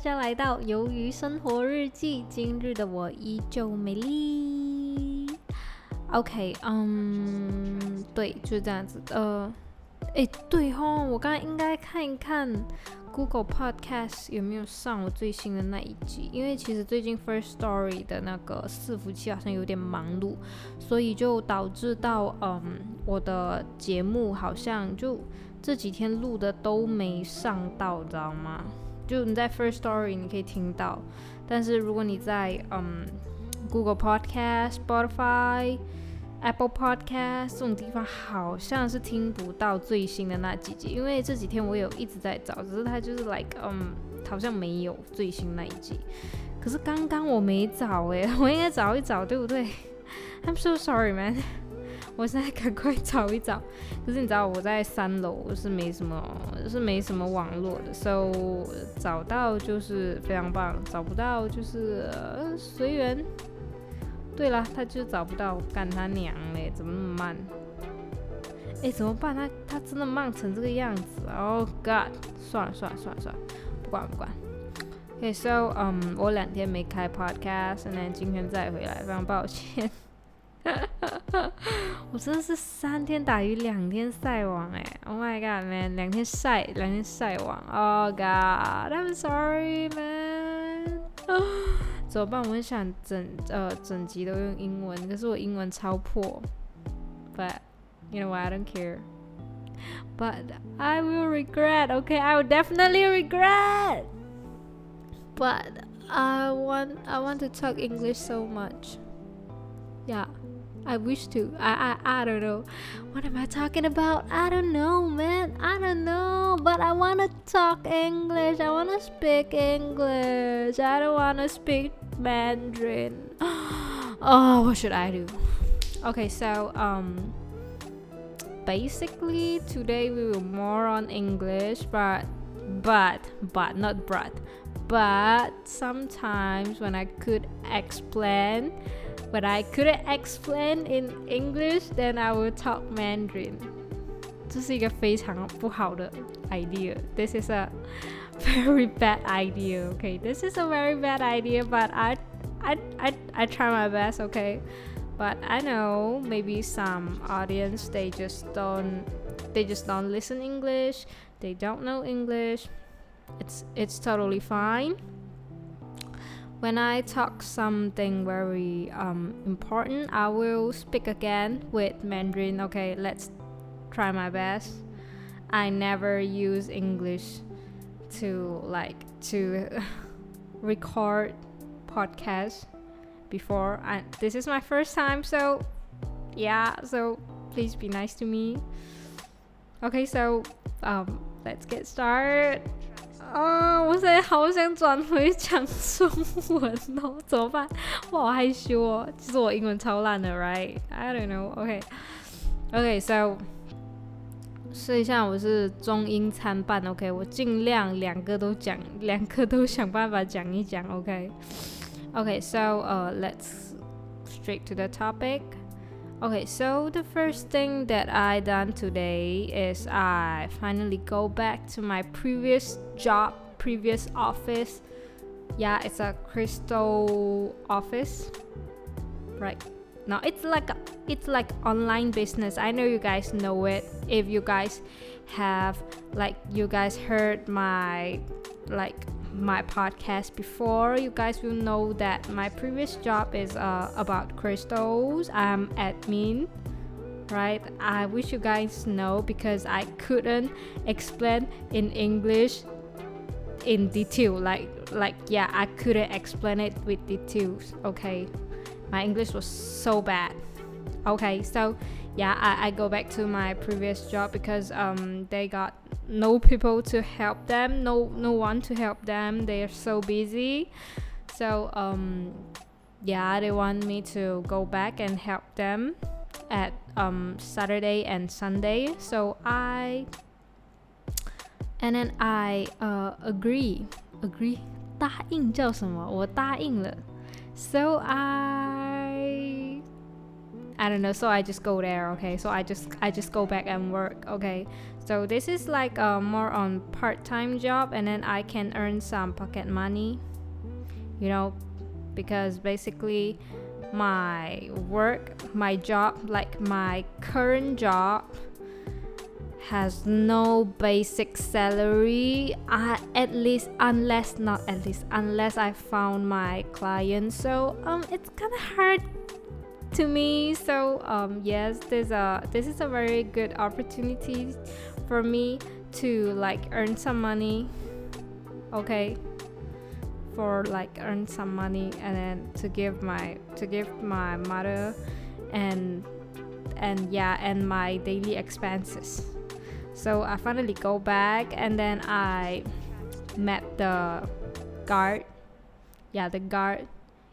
大家来到《鱿鱼生活日记》。今日的我依旧美丽。OK，嗯，对，就是这样子。呃，哎，对吼，我刚刚应该看一看 Google Podcast 有没有上我最新的那一集，因为其实最近 First Story 的那个伺服器好像有点忙碌，所以就导致到嗯，我的节目好像就这几天录的都没上到，知道吗？就你在 First Story 你可以听到，但是如果你在嗯 Google Podcast、Spotify、Apple Podcast 这种地方，好像是听不到最新的那几集，因为这几天我有一直在找，只是它就是 like 嗯好像没有最新那一集。可是刚刚我没找诶，我应该找一找，对不对？I'm so sorry, man. 我现在赶快找一找，可是你知道我在三楼是没什么，是没什么网络的，so 找到就是非常棒，找不到就是随缘。对了，他就找不到，干他娘嘞，怎么那么慢？哎，怎么办？他他真的慢成这个样子？Oh God！算了算了算了算了，不管不管。OK，so 嗯，我两天没开 podcast，那今天再回来，非常抱歉。我真的是三天打鱼两天晒网哎！Oh my god man，两天晒两天晒网，Oh god，I'm sorry man。怎么办？我很想整呃整集都用英文，可是我英文超破。But you know what? I don't care. But I will regret. Okay, I will definitely regret. But I want I want to talk English so much. Yeah. I wish to. I, I I don't know. What am I talking about? I don't know, man. I don't know. But I want to talk English. I want to speak English. I don't want to speak Mandarin. oh, what should I do? Okay, so um basically today we will more on English, but but but not but but sometimes when I could explain but I couldn't explain in English, then I will talk Mandarin. 这是一个非常不好的 idea. This is a very bad idea. Okay, this is a very bad idea, but I, I, I, I try my best. Okay, but I know maybe some audience they just don't, they just don't listen English. They don't know English. It's it's totally fine when I talk something very um, important, I will speak again with Mandarin. Okay, let's try my best. I never use English to like to record podcast before and this is my first time so yeah so please be nice to me okay so um let's get started 啊！我现在好想转回讲中文哦，怎么办？我好害羞哦。其实我英文超烂的，right？I don't know. OK, OK. So，试一下，我是中英参半。OK，我尽量两个都讲，两个都想办法讲一讲。OK, OK. So, uh, let's straight to the topic. Okay, so the first thing that I done today is I finally go back to my previous job, previous office. Yeah, it's a crystal office. Right. Now it's like a, it's like online business. I know you guys know it. If you guys have like you guys heard my like my podcast before, you guys will know that my previous job is uh, about crystals. I'm admin, right? I wish you guys know because I couldn't explain in English in detail. Like, like yeah, I couldn't explain it with details. Okay, my English was so bad. Okay, so yeah, I, I go back to my previous job because um they got no people to help them, no no one to help them. They are so busy. So um yeah, they want me to go back and help them at um Saturday and Sunday. So I and then I uh agree agree 答应叫什么？我答应了。So I I don't know. So I just go there. Okay. So I just I just go back and work. Okay. So this is like a more on part-time job, and then I can earn some pocket money. You know, because basically my work, my job, like my current job has no basic salary uh, at least unless not at least unless i found my client so um it's kind of hard to me. So um yes this is a very good opportunity for me to like earn some money okay? For like earn some money and then to give my to give my mother and and yeah and my daily expenses. So i finally go back and then i met the guard. Yeah the guard.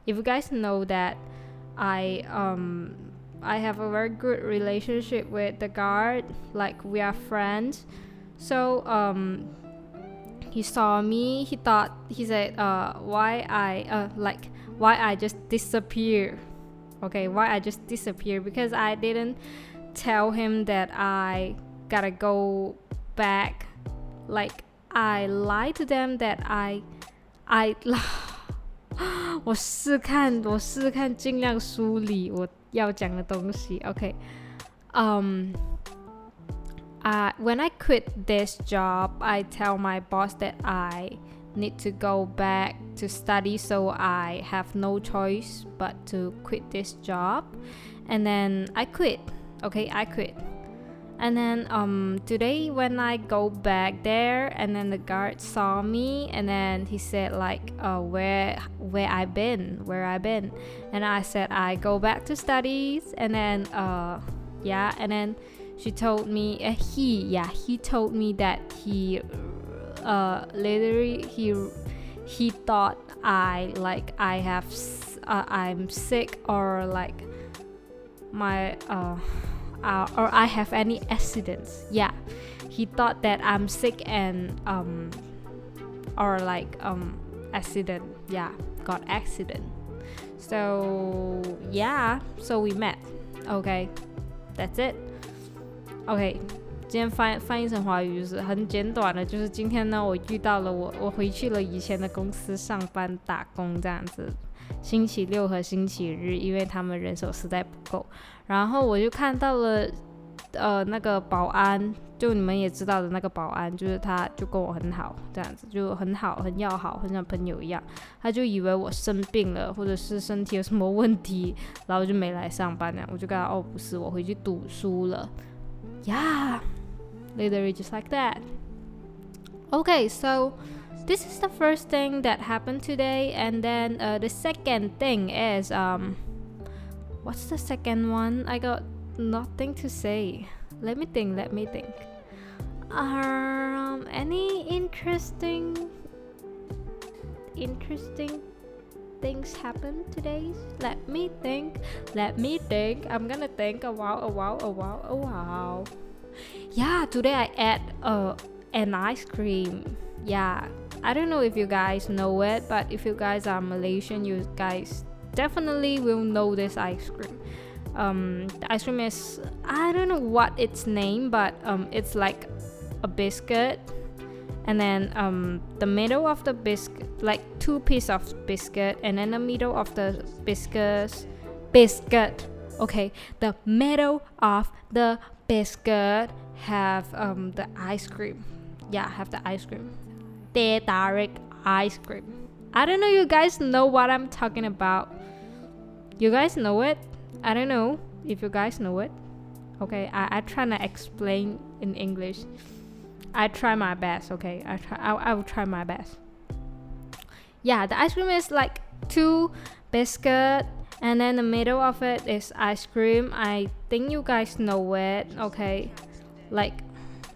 If you guys know that i um i have a very good relationship with the guard like we are friends. So um he saw me he thought he said uh why i uh like why i just disappear. Okay why i just disappear? Because i didn't tell him that i gotta go back. Like i lied to them that i i 我试看，我试看，尽量梳理我要讲的东西。OK，嗯、um,。uh, when I quit this job, I tell my boss that I need to go back to study, so I have no choice but to quit this job. And then I quit. Okay, I quit. And then um today when I go back there and then the guard saw me and then he said like uh where where I been where I been? And I said I go back to studies and then uh yeah and then she told me uh, he yeah he told me that he uh literally he he thought I like I have uh, I'm sick or like my uh, uh or I have any accidents yeah he thought that I'm sick and um or like um accident yeah got accident so yeah so we met okay that's it OK，今天翻翻译成华语就是很简短的，就是今天呢，我遇到了我，我回去了以前的公司上班打工这样子。 星期六和星期日，因为他们人手实在不够，然后我就看到了，呃，那个保安，就你们也知道的那个保安，就是他，就跟我很好，这样子就很好，很要好，很像朋友一样。他就以为我生病了，或者是身体有什么问题，然后就没来上班呢。我就跟他，哦，不是，我回去读书了。yeah, literally just like that. Okay, so this is the first thing that happened today, and then uh, the second thing is um, what's the second one? I got nothing to say. Let me think. Let me think. Um, any interesting, interesting things happen today? Let me think. Let me think. I'm gonna think a while, a while, a while, a while. Yeah, today I ate uh, an ice cream. Yeah, I don't know if you guys know it, but if you guys are Malaysian, you guys definitely will know this ice cream. Um, the ice cream is I don't know what its name, but um, it's like a biscuit. And then um, the middle of the biscuit like two piece of biscuit and then the middle of the biscuit biscuit okay? The middle of the biscuit have um, the ice cream. Yeah have the ice cream direct ice cream i don't know you guys know what i'm talking about you guys know it i don't know if you guys know it okay i, I try to explain in english I try my best. Okay, I try. I, I will try my best. Yeah, the ice cream is like two biscuit, and then the middle of it is ice cream. I think you guys know it. Okay, like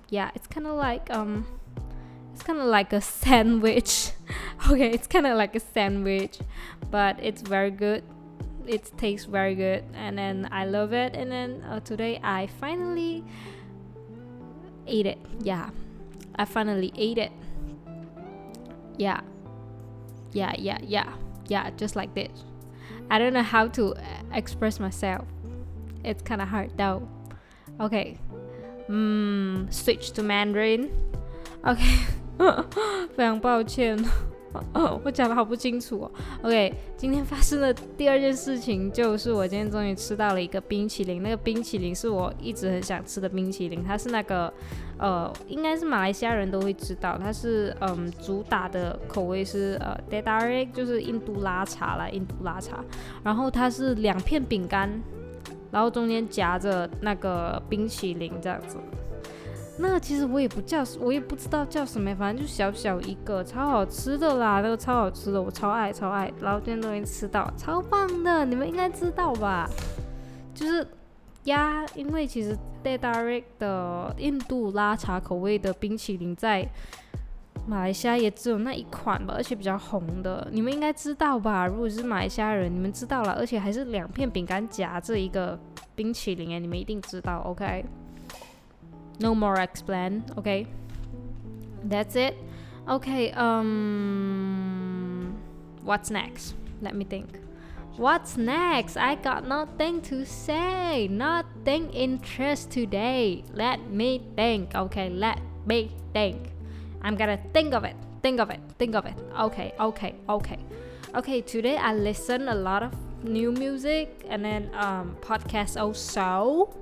yeah, it's kind of like um, it's kind of like a sandwich. okay, it's kind of like a sandwich, but it's very good. It tastes very good, and then I love it. And then uh, today I finally ate it. Yeah. I finally ate it. Yeah. Yeah, yeah, yeah. Yeah, just like this. I don't know how to express myself. It's kind of hard though. Okay. Mm, switch to Mandarin. Okay. 非常抱歉。我讲的好不清楚哦。OK，今天发生的第二件事情就是我今天终于吃到了一个冰淇淋。那个冰淇淋是我一直很想吃的冰淇淋，它是那个呃，应该是马来西亚人都会知道，它是嗯主打的口味是呃 d e d a r i 就是印度拉茶啦，印度拉茶。然后它是两片饼干，然后中间夹着那个冰淇淋这样子。那个其实我也不叫，我也不知道叫什么，反正就小小一个，超好吃的啦，那个超好吃的，我超爱超爱，然后今天终于吃到，超棒的，你们应该知道吧？就是呀，因为其实 d a d a r i 的印度拉茶口味的冰淇淋在马来西亚也只有那一款吧，而且比较红的，你们应该知道吧？如果是马来西亚人，你们知道了，而且还是两片饼干夹着一个冰淇淋，哎，你们一定知道，OK？，OK？no more explain okay? That's it. Okay um what's next? Let me think. What's next? I got nothing to say. Nothing interest today. Let me think. Okay let me think. I'm gonna think of it. Think of it. Think of it. Okay okay okay. Okay today i listen a lot of new music and then um podcast also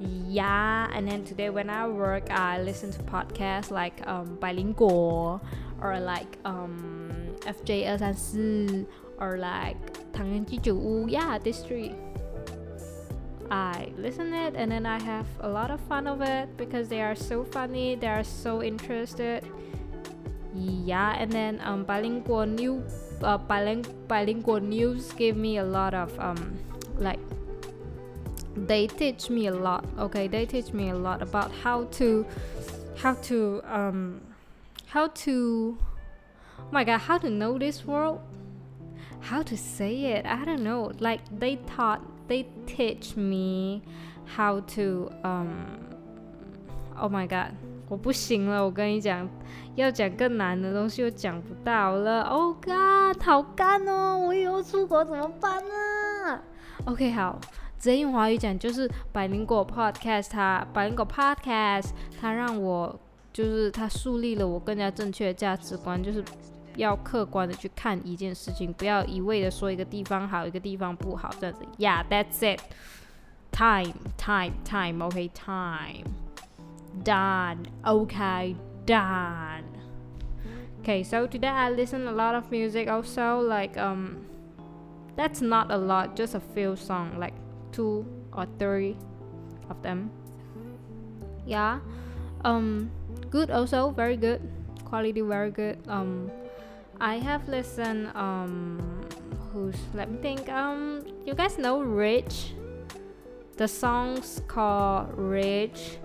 yeah and then today when i work i listen to podcasts like um, bilingual or like um, fj Sansi or like tang yeah these three. I listen it and then i have a lot of fun of it because they are so funny they are so interested. Yeah and then um, bilingual new uh, bilingual news gave me a lot of um, like they teach me a lot okay they teach me a lot about how to how to um how to oh my god how to know this world how to say it i don't know like they taught they teach me how to um oh my god 我不行了，我跟你讲，要讲更难的东西我讲不到了。Oh God，好干哦！我以后出国怎么办呢？OK，好， 直接用华语讲就是百灵果 Podcast，它百灵果 Podcast，它让我就是它树立了我更加正确的价值观，就是要客观的去看一件事情，不要一味的说一个地方好，一个地方不好这样子。Yeah，that's it. Time, time, time. Okay, time. Done. Okay, done. Okay, so today I listen a lot of music also like um that's not a lot, just a few songs like two or three of them. Yeah. Um good also, very good. Quality very good. Um I have listened um who's let me think. Um you guys know Rich? The song's called Rich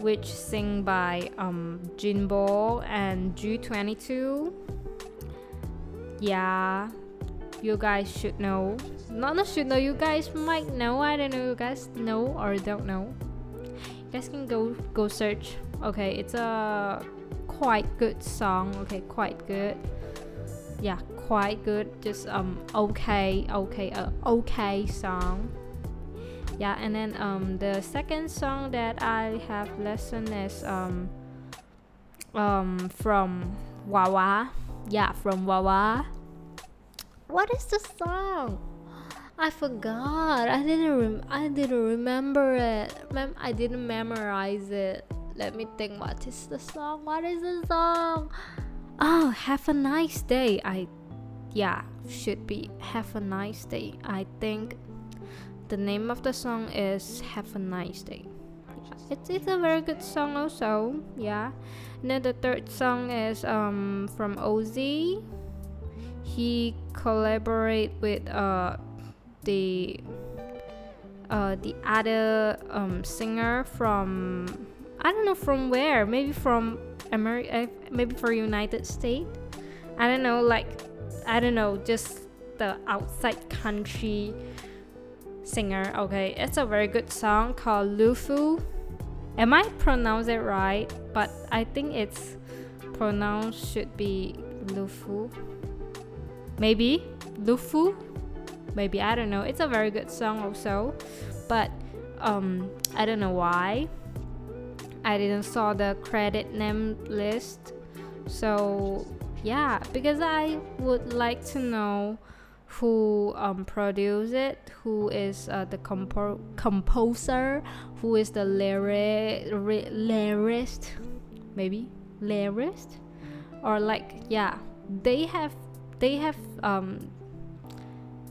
which sing by um Jinbo and G22. Yeah, you guys should know. Not not should know. You guys might know. I don't know. You guys know or don't know. You guys can go go search. Okay, it's a quite good song. Okay, quite good. Yeah, quite good. Just um okay, okay, uh, okay song. Yeah, and then um the second song that I have listened is um um from Wawa. Yeah, from Wawa what is the song? I forgot. I didn't. Rem- I didn't remember it. Mem- I didn't memorize it. Let me think. What is the song? What is the song? Oh, have a nice day. I, yeah, should be have a nice day. I think the name of the song is Have a Nice Day. It's, it's a very good song also. Yeah. And then the third song is um from Ozzy he collaborate with uh, the uh, the other um, singer from I don't know from where maybe from America eh, maybe for United States. I don't know like I don't know just the outside country singer okay? It's a very good song called Lufu. Am I pronounce it right? But I think it's pronounced should be Lufu maybe Lufu maybe I don't know it's a very good song also but um, I don't know why. I didn't saw the credit name list. So yeah, because I would like to know who um, produced it, who is uh, the compo- composer, who is the lyric lyricist, maybe lyricist, or like yeah, they have they have um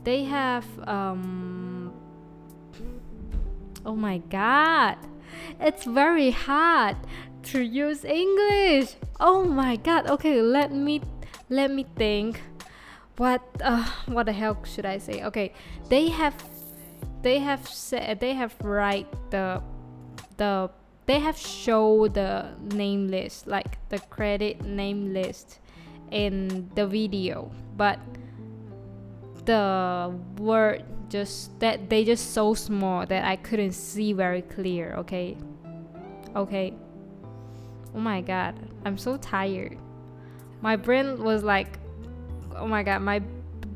they have um oh my god. It's very hard to use english. Oh my god. Okay let me let me think. What uh, what the hell should i say? Okay they have they have said they have write the the they have show the name list like the credit name list in the video but the word just that they just so small that I couldn't see very clear, okay? Okay. Oh my god, I'm so tired. My brain was like oh my god, my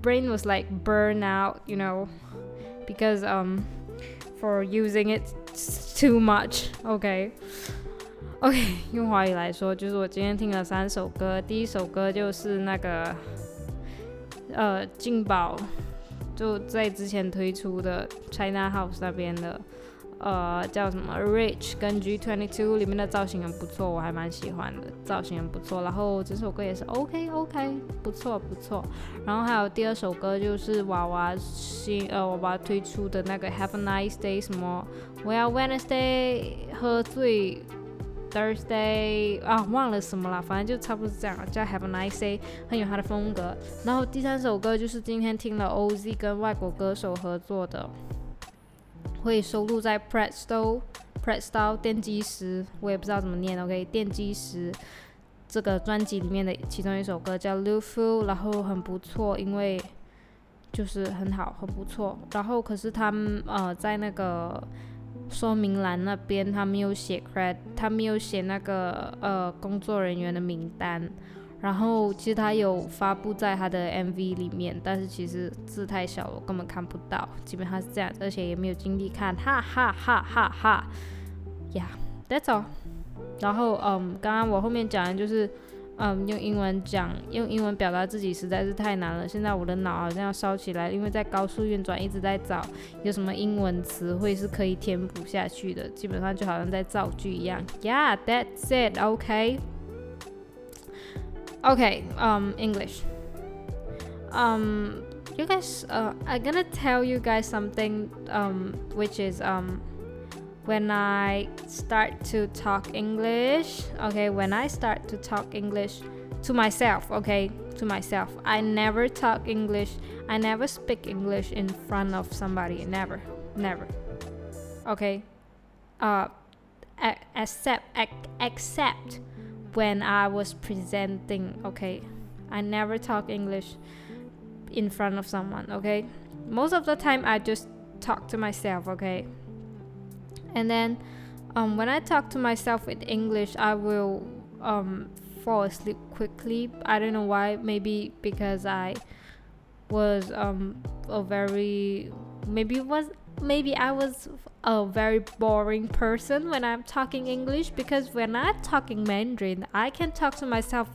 brain was like burn out, you know, because um for using it too much, okay? OK，用华语来说，就是我今天听了三首歌。第一首歌就是那个呃，劲宝就在之前推出的 China House 那边的，呃，叫什么 Rich 跟 G Twenty Two 里面的造型很不错，我还蛮喜欢的，造型很不错。然后这首歌也是 OK OK，不错不错。然后还有第二首歌就是娃娃新呃娃娃推出的那个 Have a Nice Day 什么，我要 Wednesday 喝醉。Thursday 啊，忘了什么了，反正就差不多是这样，叫 Have a Nice Day，很有他的风格。然后第三首歌就是今天听了 OZ 跟外国歌手合作的，会收录在 Presto Presto 电机师，我也不知道怎么念，OK，电机师这个专辑里面的其中一首歌叫 Lufu，然后很不错，因为就是很好，很不错。然后可是他们呃在那个。说明栏那边他没有写 cred，他没有写那个呃工作人员的名单。然后其实他有发布在他的 MV 里面，但是其实字太小了，根本看不到。基本上是这样，而且也没有精力看，哈哈哈哈哈。Yeah，that's all。然后嗯，刚刚我后面讲的就是。嗯，用英文讲，用英文表达自己实在是太难了。现在我的脑好像要烧起来，因为在高速运转，一直在找有什么英文词汇是可以填补下去的。基本上就好像在造句一样。Yeah, that's it. Okay. Okay. Um, English. Um, you guys. Uh, I'm gonna tell you guys something. Um, which is um. When I start to talk English, okay, when I start to talk English to myself, okay, to myself, I never talk English, I never speak English in front of somebody, never, never, okay, uh, except except when I was presenting, okay, I never talk English in front of someone, okay, most of the time I just talk to myself, okay and then um, when I talk to myself with English, I will um, fall asleep quickly. I don't know why. Maybe because I was um, a very maybe was maybe I was a very boring person when I'm talking English because when I'm talking Mandarin, I can talk to myself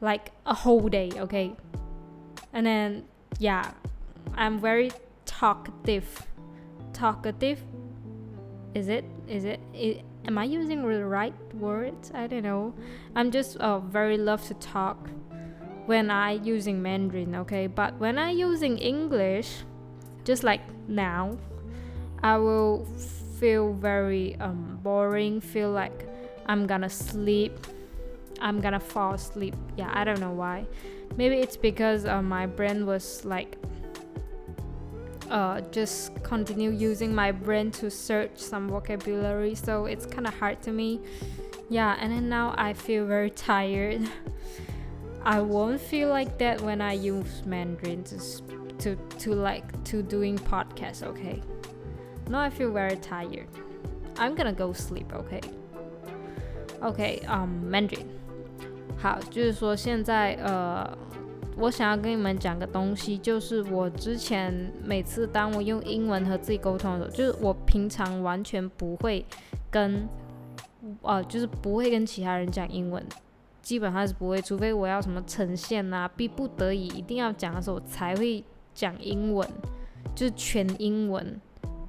like a whole day. Okay, and then yeah, I'm very talkative. Talkative is it is it, am i using the right words? I don't know. I'm just uh, very love to talk when i using mandarin okay? But when i using english just like now i will feel very um, boring feel like i'm gonna sleep i'm gonna fall asleep. Yeah i don't know why. Maybe it's because uh, my brain was like uh, just continue using my brain to search some vocabulary so it's kind of hard to me yeah and then now i feel very tired i won't feel like that when i use mandarin to to, to like to doing podcasts okay now i feel very tired i'm gonna go sleep okay okay um mandarin 好，就是说现在呃 我想要跟你们讲个东西，就是我之前每次当我用英文和自己沟通的时候，就是我平常完全不会跟，呃，就是不会跟其他人讲英文，基本上是不会，除非我要什么呈现啊，逼不得已一定要讲的时候，才会讲英文，就是全英文。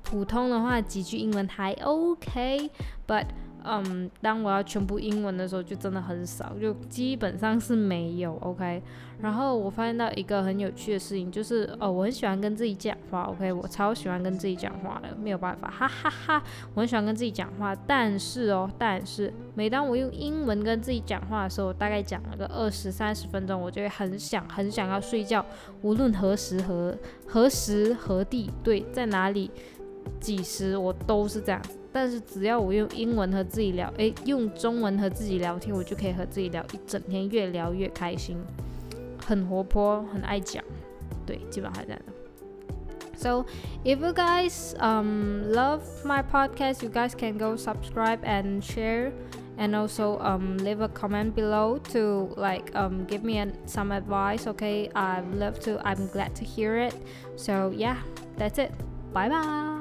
普通的话几句英文还 OK，but 嗯，当我要全部英文的时候，就真的很少，就基本上是没有 OK。然后我发现到一个很有趣的事情，就是哦，我很喜欢跟自己讲话 OK，我超喜欢跟自己讲话的，没有办法，哈哈哈，我很喜欢跟自己讲话。但是哦，但是每当我用英文跟自己讲话的时候，大概讲了个二十三十分钟，我就会很想很想要睡觉，无论何时何何时何地，对，在哪里。几时我都是这样，但是只要我用英文和自己聊，诶，用中文和自己聊天，我就可以和自己聊一整天，越聊越开心，很活泼，很爱讲，对，基本上这样的。So if you guys um love my podcast, you guys can go subscribe and share, and also um leave a comment below to like um give me an, some advice. Okay, I'd love to. I'm glad to hear it. So yeah, that's it. Bye bye.